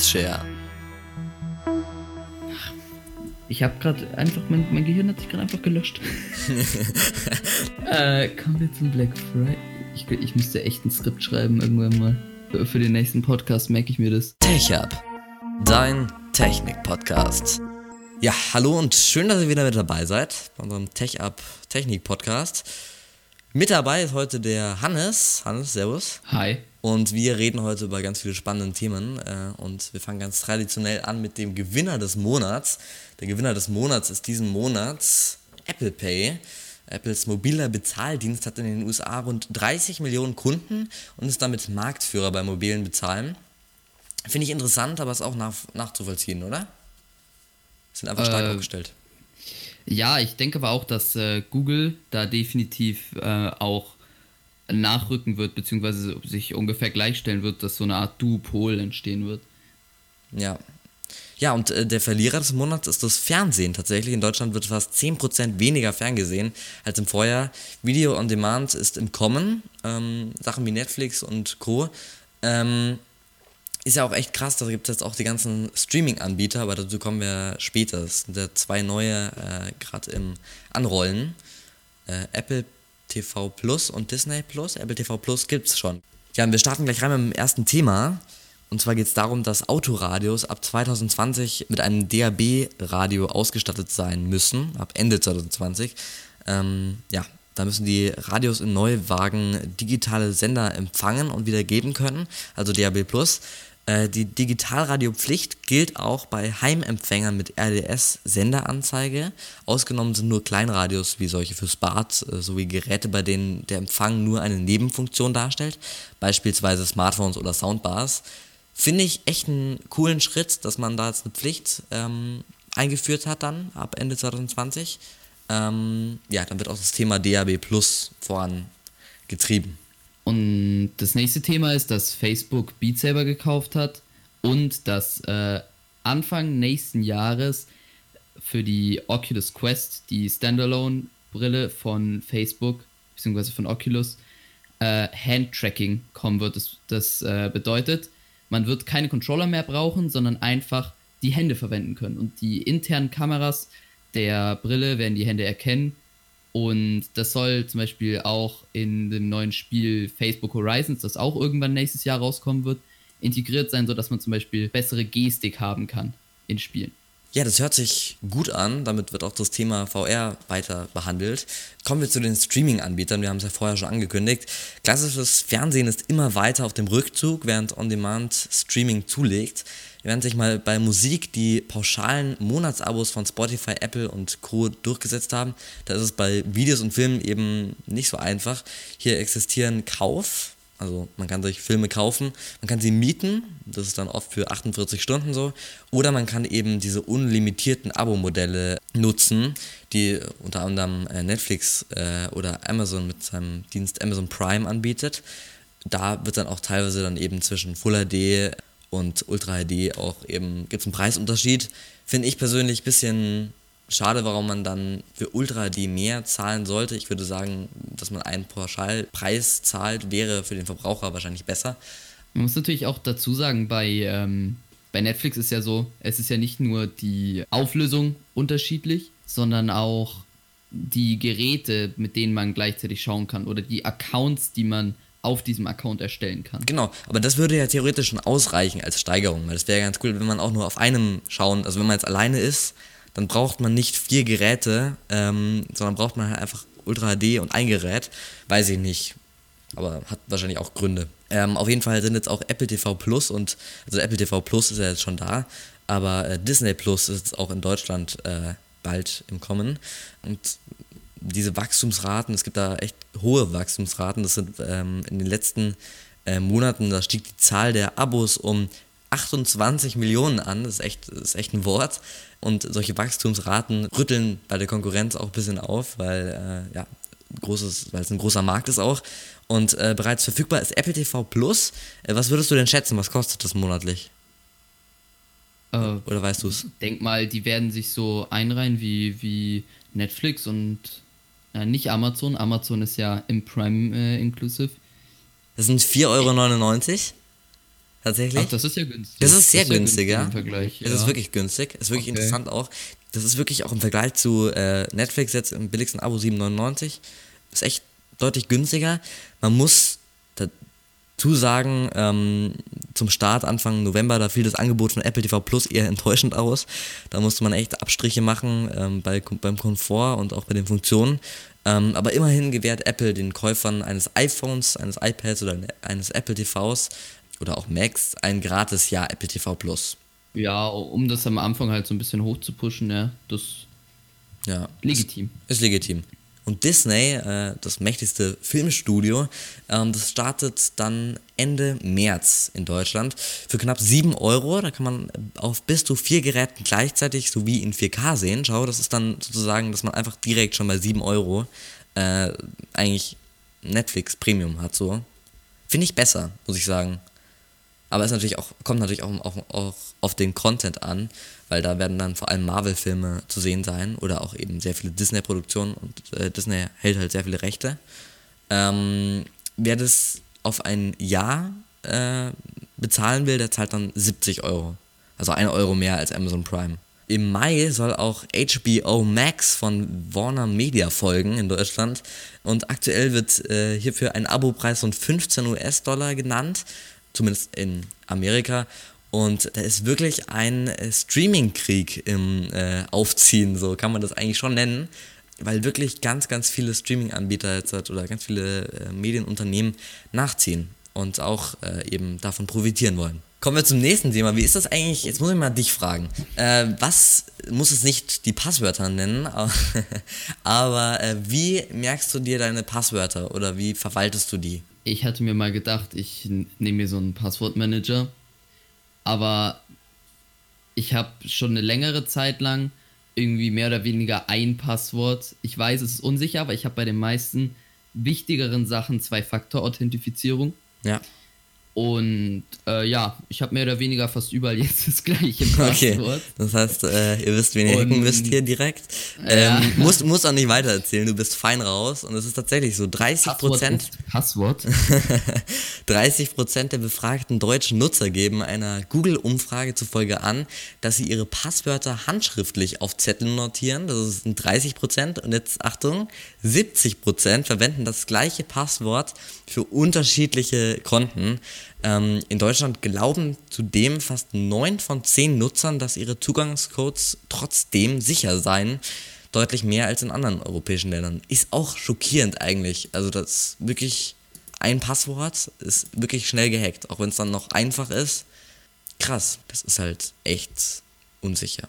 Skillshare. Ich habe gerade einfach, mein, mein Gehirn hat sich gerade einfach gelöscht. äh, kommen wir zum Black Friday. Ich, ich müsste echt ein Skript schreiben irgendwann mal. Für, für den nächsten Podcast merke ich mir das. TechUp, dein Technik-Podcast. Ja, hallo und schön, dass ihr wieder mit dabei seid bei unserem TechUp Technik-Podcast. Mit dabei ist heute der Hannes. Hannes, servus. Hi. Und wir reden heute über ganz viele spannende Themen. Äh, und wir fangen ganz traditionell an mit dem Gewinner des Monats. Der Gewinner des Monats ist diesen Monats Apple Pay. Apples mobiler Bezahldienst hat in den USA rund 30 Millionen Kunden und ist damit Marktführer bei mobilen Bezahlen. Finde ich interessant, aber ist auch nach, nachzuvollziehen, oder? Sind einfach stark Äh, aufgestellt. Ja, ich denke aber auch, dass äh, Google da definitiv äh, auch nachrücken wird, beziehungsweise sich ungefähr gleichstellen wird, dass so eine Art Duopol entstehen wird. Ja. Ja, und äh, der Verlierer des Monats ist das Fernsehen. Tatsächlich in Deutschland wird fast 10% weniger ferngesehen als im Vorjahr. Video on Demand ist im Kommen. Ähm, Sachen wie Netflix und Co. Ähm, ist ja auch echt krass, da gibt es jetzt auch die ganzen Streaming-Anbieter, aber dazu kommen wir später. Es sind ja zwei neue äh, gerade im Anrollen. Äh, Apple TV Plus und Disney Plus. Apple TV Plus gibt's schon. Ja, und wir starten gleich rein mit dem ersten Thema. Und zwar geht es darum, dass Autoradios ab 2020 mit einem DAB-Radio ausgestattet sein müssen, ab Ende 2020. Ähm, ja, da müssen die Radios in Neuwagen digitale Sender empfangen und wieder geben können, also DAB+. Äh, die Digitalradiopflicht gilt auch bei Heimempfängern mit RDS-Senderanzeige. Ausgenommen sind nur Kleinradios wie solche fürs Bad äh, sowie Geräte, bei denen der Empfang nur eine Nebenfunktion darstellt, beispielsweise Smartphones oder Soundbars. Finde ich echt einen coolen Schritt, dass man da jetzt eine Pflicht ähm, eingeführt hat dann ab Ende 2020. Ähm, ja, dann wird auch das Thema DAB Plus vorangetrieben. Und das nächste Thema ist, dass Facebook Beat Saber gekauft hat und dass äh, Anfang nächsten Jahres für die Oculus Quest, die Standalone-Brille von Facebook, beziehungsweise von Oculus, äh, Hand-Tracking kommen wird. Das, das äh, bedeutet, man wird keine Controller mehr brauchen, sondern einfach die Hände verwenden können. Und die internen Kameras der Brille werden die Hände erkennen. Und das soll zum Beispiel auch in dem neuen Spiel Facebook Horizons, das auch irgendwann nächstes Jahr rauskommen wird, integriert sein, sodass man zum Beispiel bessere Gestik haben kann in Spielen. Ja, das hört sich gut an. Damit wird auch das Thema VR weiter behandelt. Kommen wir zu den Streaming-Anbietern. Wir haben es ja vorher schon angekündigt. Klassisches Fernsehen ist immer weiter auf dem Rückzug, während On-Demand-Streaming zulegt. Während sich mal bei Musik die pauschalen Monatsabos von Spotify, Apple und Co. durchgesetzt haben, da ist es bei Videos und Filmen eben nicht so einfach. Hier existieren Kauf, also man kann sich Filme kaufen, man kann sie mieten, das ist dann oft für 48 Stunden so, oder man kann eben diese unlimitierten Abo-Modelle nutzen, die unter anderem äh, Netflix äh, oder Amazon mit seinem Dienst Amazon Prime anbietet. Da wird dann auch teilweise dann eben zwischen Full HD und Ultra HD auch eben, gibt es einen Preisunterschied. Finde ich persönlich ein bisschen schade, warum man dann für Ultra HD mehr zahlen sollte. Ich würde sagen, dass man einen Pauschalpreis zahlt, wäre für den Verbraucher wahrscheinlich besser. Man muss natürlich auch dazu sagen, bei, ähm, bei Netflix ist ja so, es ist ja nicht nur die Auflösung unterschiedlich, sondern auch die Geräte, mit denen man gleichzeitig schauen kann oder die Accounts, die man auf diesem Account erstellen kann. Genau, aber das würde ja theoretisch schon ausreichen als Steigerung, weil das wäre ganz cool, wenn man auch nur auf einem schauen, also wenn man jetzt alleine ist, dann braucht man nicht vier Geräte, ähm, sondern braucht man halt einfach Ultra HD und ein Gerät, weiß ich nicht, aber hat wahrscheinlich auch Gründe. Ähm, auf jeden Fall sind jetzt auch Apple TV Plus und, also Apple TV Plus ist ja jetzt schon da, aber äh, Disney Plus ist jetzt auch in Deutschland äh, bald im Kommen und diese Wachstumsraten, es gibt da echt hohe Wachstumsraten. Das sind ähm, in den letzten äh, Monaten, da stieg die Zahl der Abos um 28 Millionen an. Das ist echt, das ist echt ein Wort. Und solche Wachstumsraten rütteln bei der Konkurrenz auch ein bisschen auf, weil äh, ja, großes, weil es ein großer Markt ist auch. Und äh, bereits verfügbar ist Apple TV Plus. Äh, was würdest du denn schätzen? Was kostet das monatlich? Äh, Oder weißt du es? denk mal, die werden sich so einreihen wie, wie Netflix und äh, nicht Amazon. Amazon ist ja im Prime äh, inclusive. Das sind 4,99 Euro. Tatsächlich. Ach, das ist ja günstig. Das ist sehr ja günstig, ja. Im Vergleich. Es ja. ist wirklich günstig. Es ist wirklich Okay. interessant auch. Das ist wirklich auch im Vergleich zu äh, Netflix jetzt im billigsten Abo 7,99. Ist echt deutlich günstiger. Man muss dazu sagen, ähm, zum Start Anfang November, da fiel das Angebot von Apple TV Plus eher enttäuschend aus. Da musste man echt Abstriche machen ähm, bei, beim Komfort und auch bei den Funktionen. Ähm, aber immerhin gewährt Apple den Käufern eines iPhones, eines iPads oder eines Apple TVs oder auch Macs ein gratis Jahr Apple TV Plus. Ja, um das am Anfang halt so ein bisschen hoch zu pushen, ja, das Ja. legitim. Ist legitim. Und Disney, äh, das mächtigste Filmstudio, ähm, das startet dann Ende März in Deutschland für knapp 7 Euro. Da kann man auf bis zu vier Geräten gleichzeitig sowie in 4K sehen. Schau, das ist dann sozusagen, dass man einfach direkt schon bei 7 Euro äh, eigentlich Netflix Premium hat. So. Finde ich besser, muss ich sagen. Aber es natürlich auch, kommt natürlich auch, auch, auch auf den Content an, weil da werden dann vor allem Marvel-Filme zu sehen sein oder auch eben sehr viele Disney-Produktionen und äh, Disney hält halt sehr viele Rechte. Ähm, wer das auf ein Jahr äh, bezahlen will, der zahlt dann 70 Euro. Also 1 Euro mehr als Amazon Prime. Im Mai soll auch HBO Max von Warner Media folgen in Deutschland. Und aktuell wird äh, hierfür ein Abopreis von 15 US-Dollar genannt, zumindest in Amerika. Und da ist wirklich ein äh, Streaming-Krieg im äh, Aufziehen, so kann man das eigentlich schon nennen, weil wirklich ganz, ganz viele Streaming-Anbieter jetzt hat oder ganz viele äh, Medienunternehmen nachziehen und auch äh, eben davon profitieren wollen. Kommen wir zum nächsten Thema. Wie ist das eigentlich? Jetzt muss ich mal dich fragen. Äh, was muss es nicht die Passwörter nennen, aber, äh, wie merkst du dir deine Passwörter oder wie verwaltest du die? Ich hatte mir mal gedacht, ich nehme mir so einen Passwortmanager, aber ich habe schon eine längere Zeit lang irgendwie mehr oder weniger ein Passwort. Ich weiß, es ist unsicher, aber ich habe bei den meisten wichtigeren Sachen Zwei-Faktor-Authentifizierung. Ja. Und äh, ja, ich habe mehr oder weniger fast überall jetzt das gleiche Okay, Passwort. das heißt, äh, ihr wisst, wen ihr hacken müsst hier direkt. Ja. Ähm, musst, musst auch nicht weiter erzählen, du bist fein raus und es ist tatsächlich so, 30 Passwort Prozent Passwort. 30 Prozent der befragten deutschen Nutzer geben einer Google-Umfrage zufolge an, dass sie ihre Passwörter handschriftlich auf Zetteln notieren. Das sind 30 Prozent. Und jetzt Achtung, 70 Prozent verwenden das gleiche Passwort für unterschiedliche Konten. Ähm, in Deutschland glauben zudem fast 9 von 10 Nutzern, dass ihre Zugangscodes trotzdem sicher seien deutlich mehr als in anderen europäischen Ländern. Ist auch schockierend eigentlich. Also das wirklich ein Passwort ist wirklich schnell gehackt, auch wenn es dann noch einfach ist. Krass, das ist halt echt unsicher.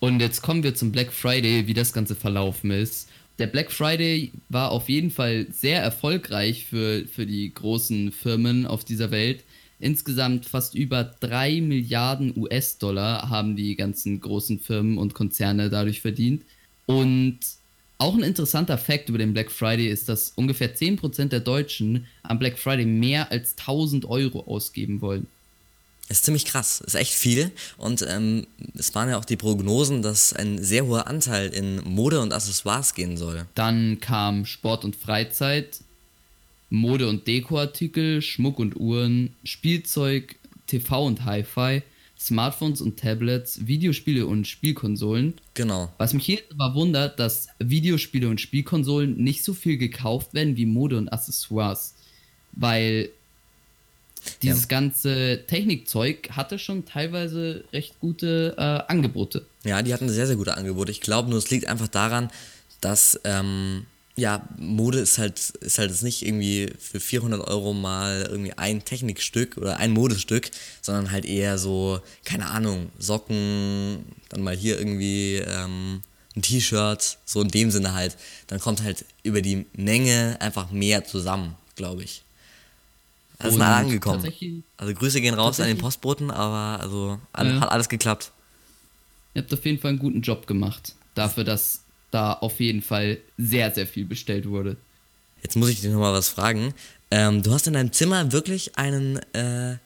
Und jetzt kommen wir zum Black Friday, wie das Ganze verlaufen ist. Der Black Friday war auf jeden Fall sehr erfolgreich für, für die großen Firmen auf dieser Welt. Insgesamt fast über 3 Milliarden US-Dollar haben die ganzen großen Firmen und Konzerne dadurch verdient. Und auch ein interessanter Fakt über den Black Friday ist, dass ungefähr 10% der Deutschen am Black Friday mehr als 1000 Euro ausgeben wollen. Ist ziemlich krass, ist echt viel. Und ähm, es waren ja auch die Prognosen, dass ein sehr hoher Anteil in Mode und Accessoires gehen soll. Dann kam Sport und Freizeit, Mode- und Dekoartikel, Schmuck und Uhren, Spielzeug, TV und Hi-Fi, Smartphones und Tablets, Videospiele und Spielkonsolen. Genau. Was mich hier aber wundert, dass Videospiele und Spielkonsolen nicht so viel gekauft werden wie Mode und Accessoires. Weil dieses Ja. ganze Technikzeug hatte schon teilweise recht gute äh, Angebote. Ja, die hatten sehr, sehr gute Angebote. Ich glaube nur, es liegt einfach daran, dass, ähm, ja, Mode ist halt, ist halt jetzt nicht irgendwie für 400 Euro mal irgendwie ein Technikstück oder ein Modestück, sondern halt eher so, keine Ahnung, Socken, dann mal hier irgendwie ähm, ein T-Shirt, so in dem Sinne halt. Dann kommt halt über die Menge einfach mehr zusammen, glaube ich. Das ist mal angekommen. Also Grüße gehen raus an den Postboten, aber also Ja. hat alles geklappt. Ihr habt auf jeden Fall einen guten Job gemacht. Dafür, dass da auf jeden Fall sehr, sehr viel bestellt wurde. Jetzt muss ich dir nochmal was fragen. Ähm, du hast in deinem Zimmer wirklich einen äh,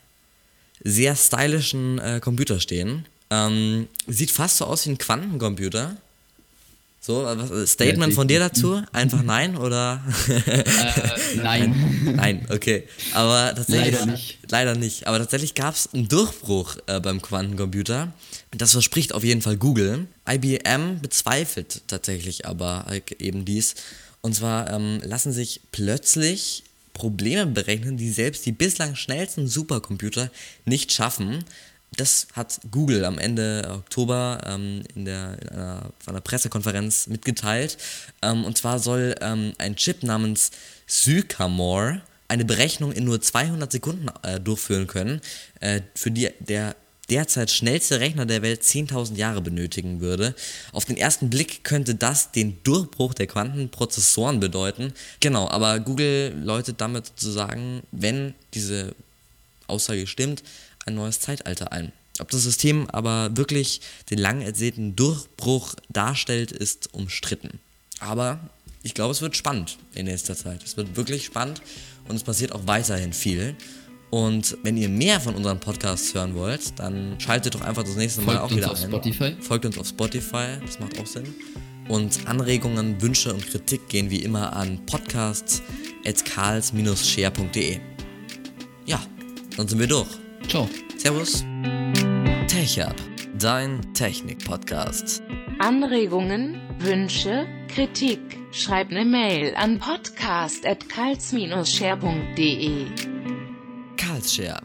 sehr stylischen äh, Computer stehen. Ähm, sieht fast so aus wie ein Quantencomputer. So, was, Statement von dir dazu? Einfach nein oder? Äh, nein. nein, okay. Aber tatsächlich. Leider nicht. Leider nicht. Aber tatsächlich gab es einen Durchbruch äh, beim Quantencomputer. Das verspricht auf jeden Fall Google. IBM bezweifelt tatsächlich aber eben dies. Und zwar ähm, lassen sich plötzlich Probleme berechnen, die selbst die bislang schnellsten Supercomputer nicht schaffen. Das hat Google am Ende Oktober ähm, in, der, in einer, einer, Pressekonferenz mitgeteilt. Ähm, und zwar soll ähm, ein Chip namens Sycamore eine Berechnung in nur 200 Sekunden äh, durchführen können, äh, für die der derzeit schnellste Rechner der Welt 10.000 Jahre benötigen würde. Auf den ersten Blick könnte das den Durchbruch der Quantenprozessoren bedeuten. Genau, aber Google läutet damit sozusagen, wenn diese Aussage stimmt, ein neues Zeitalter ein. Ob das System aber wirklich den lang ersehnten Durchbruch darstellt, ist umstritten. Aber ich glaube, es wird spannend in nächster Zeit. Es wird wirklich spannend und es passiert auch weiterhin viel. Und wenn ihr mehr von unseren Podcasts hören wollt, dann schaltet doch einfach das nächste Mal Folgt auch wieder uns auf ein. Spotify. Folgt uns auf Spotify, das macht auch Sinn. Und Anregungen, Wünsche und Kritik gehen wie immer an podcasts.karls-share.de. Ja, dann sind wir durch. Ciao. Servus. TechUp, dein Technik-Podcast. Anregungen, Wünsche, Kritik, schreib eine Mail an podcast.karls-share.de. Karlsshare